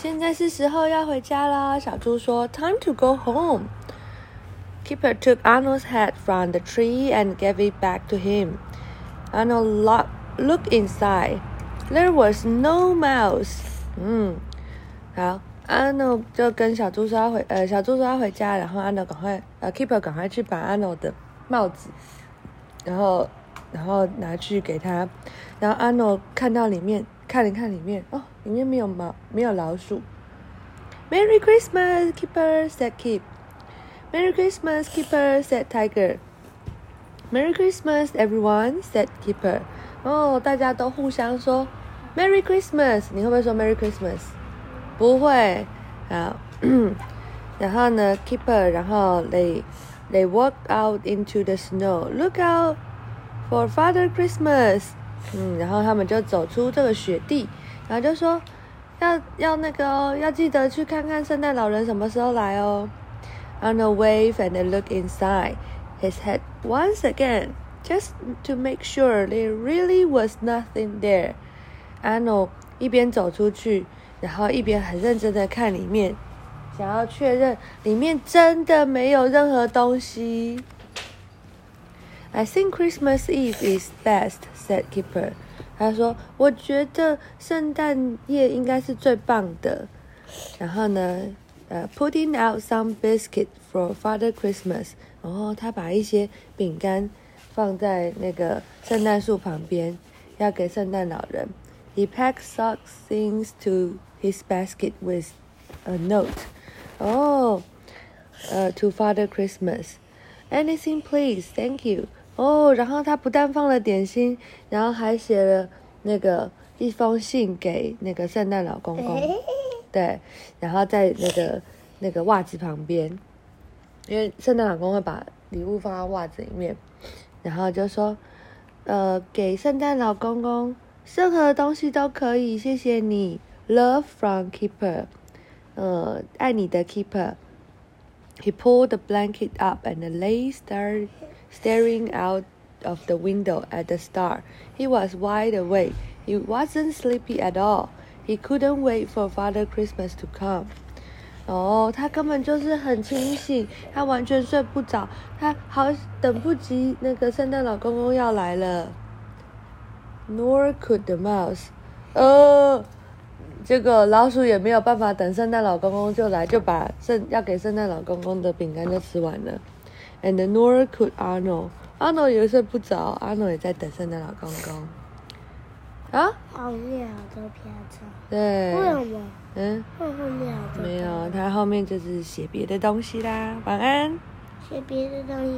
现在是时候要回家啦。小猪说：“Time to go home.” Keeper took Arnold's hat from the tree and gave it back to him. Arnold lo- looked inside. There was no mouse. 嗯，好，Arnold 就跟小猪说要回，呃，小猪说要回家，然后 Arnold 赶快，呃，Keeper 赶快去把 Arnold 的帽子，然后，然后拿去给他，然后 Arnold 看到里面，看了看里面，哦，里面没有猫，没有老鼠。Merry Christmas, Keeper said Keep. Merry Christmas, Keeper said Tiger. Merry Christmas, everyone said Keeper. 哦，大家都互相说 Merry Christmas。你会不会说 Merry Christmas？不会。好，然后呢，Keeper，然后 they they walk out into the snow. Look out for Father Christmas. 嗯，然后他们就走出这个雪地， 然后就说要要那个哦，要记得去看看圣诞老人什么时候来哦。Arnold waved and look inside his head once again, just to make sure there really was nothing there. Arnold 一边走出去，然后一边很认真的看里面，想要确认里面真的没有任何东西。I think Christmas Eve is best," said Keeper. 他说：“我觉得圣诞夜应该是最棒的。”然后呢，呃，putting out some biscuit for Father Christmas。然后他把一些饼干放在那个圣诞树旁边，要给圣诞老人。He packed socks things to his basket with a note. 哦，呃，to Father Christmas. Anything, please, thank you. 哦，然后他不但放了点心，然后还写了那个一封信给那个圣诞老公公。对，然后在那个那个袜子旁边，因为圣诞老公会把礼物放在袜子里面，然后就说，呃，给圣诞老公公任何东西都可以，谢谢你，Love from Keeper，呃，爱你的 Keeper。He pulled the blanket up and lay star staring out of the window at the star. He was wide awake. He wasn't sleepy at all. He couldn't wait for Father Christmas to come. 哦，他根本就是很清醒，他完全睡不着，他好等不及那个圣诞老公公要来了。Nor could the mouse. 呃，这个老鼠也没有办法等圣诞老公公就来，就把圣要给圣诞老公公的饼干就吃完了。And nor could Arnold. Arnold 也睡不着，Arnold 也在等圣诞老公公。啊？后面好多篇章，对。为什么？嗯，后面好多没有，他后面就是写别的东西啦。晚安。写别的东西。